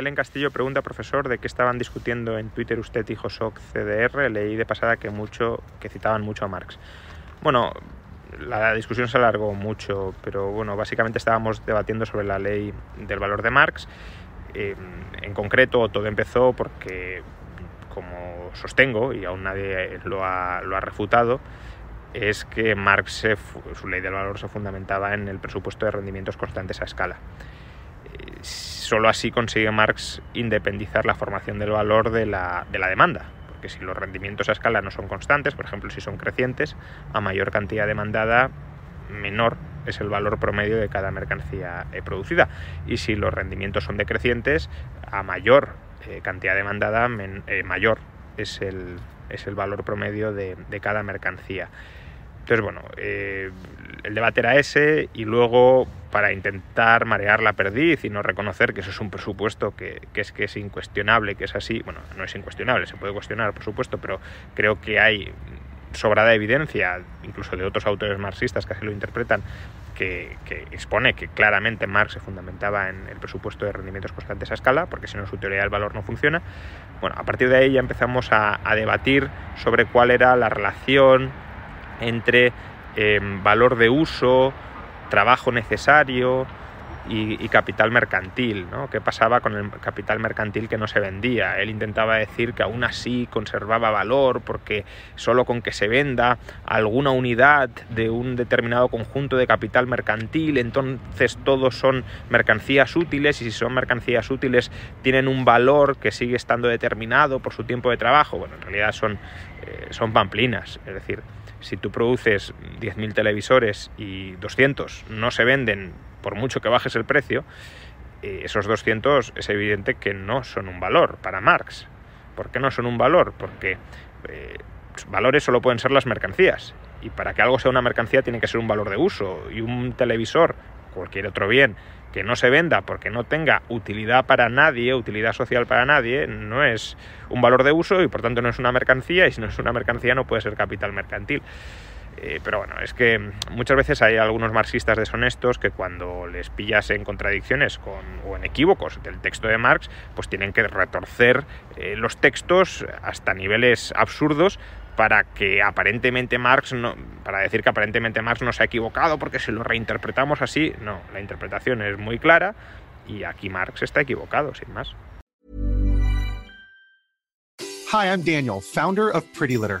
Kellen Castillo pregunta, profesor, de qué estaban discutiendo en Twitter usted y Josok CDR. Leí de pasada que mucho que citaban mucho a Marx. Bueno, la discusión se alargó mucho, pero bueno, básicamente estábamos debatiendo sobre la ley del valor de Marx. Eh, en concreto, todo empezó porque, como sostengo, y aún nadie lo ha, lo ha refutado, es que Marx, su ley del valor se fundamentaba en el presupuesto de rendimientos constantes a escala. Eh, Solo así consigue Marx independizar la formación del valor de la, de la demanda, porque si los rendimientos a escala no son constantes, por ejemplo, si son crecientes, a mayor cantidad demandada, menor es el valor promedio de cada mercancía eh, producida. Y si los rendimientos son decrecientes, a mayor eh, cantidad demandada, eh, mayor es el, es el valor promedio de, de cada mercancía. Entonces, bueno, el debate era ese y luego para intentar marear la perdiz y no reconocer que eso es un presupuesto que, que es que es incuestionable, que es así, bueno, no es incuestionable, se puede cuestionar, por supuesto, pero creo que hay sobrada evidencia, incluso de otros autores marxistas que así lo interpretan, que, que expone que claramente Marx se fundamentaba en el presupuesto de rendimientos constantes a escala, porque si no su teoría del valor no funciona. Bueno, a partir de ahí ya empezamos a, debatir sobre cuál era la relación entre eh, valor de uso, trabajo necesario y, capital mercantil, ¿no? ¿Qué pasaba con el capital mercantil que no se vendía? Él intentaba decir que aún así conservaba valor porque solo con que se venda alguna unidad de un determinado conjunto de capital mercantil, entonces todos son mercancías útiles y si son mercancías útiles tienen un valor que sigue estando determinado por su tiempo de trabajo. Bueno, en realidad son, eh, son pamplinas, es decir, si tú produces 10.000 televisores y 200 no se venden por mucho que bajes el precio, eh, esos 200 es evidente que no son un valor para Marx. ¿Por qué no son un valor? Porque eh, valores solo pueden ser las mercancías. Y para que algo sea una mercancía tiene que ser un valor de uso. Y un televisor, cualquier otro bien, que no se venda porque no tenga utilidad para nadie, utilidad social para nadie, no es un valor de uso y por tanto no es una mercancía y si no es una mercancía no puede ser capital mercantil. Eh, pero bueno, es que muchas veces hay algunos marxistas deshonestos que cuando les pillas en contradicciones con, o en equívocos del texto de Marx, pues tienen que retorcer eh, los textos hasta niveles absurdos para que aparentemente Marx no, para decir que aparentemente Marx no se ha equivocado porque si lo reinterpretamos así, no, la interpretación es muy clara y aquí Marx está equivocado, sin más. Hi, I'm Daniel, founder of Pretty Litter.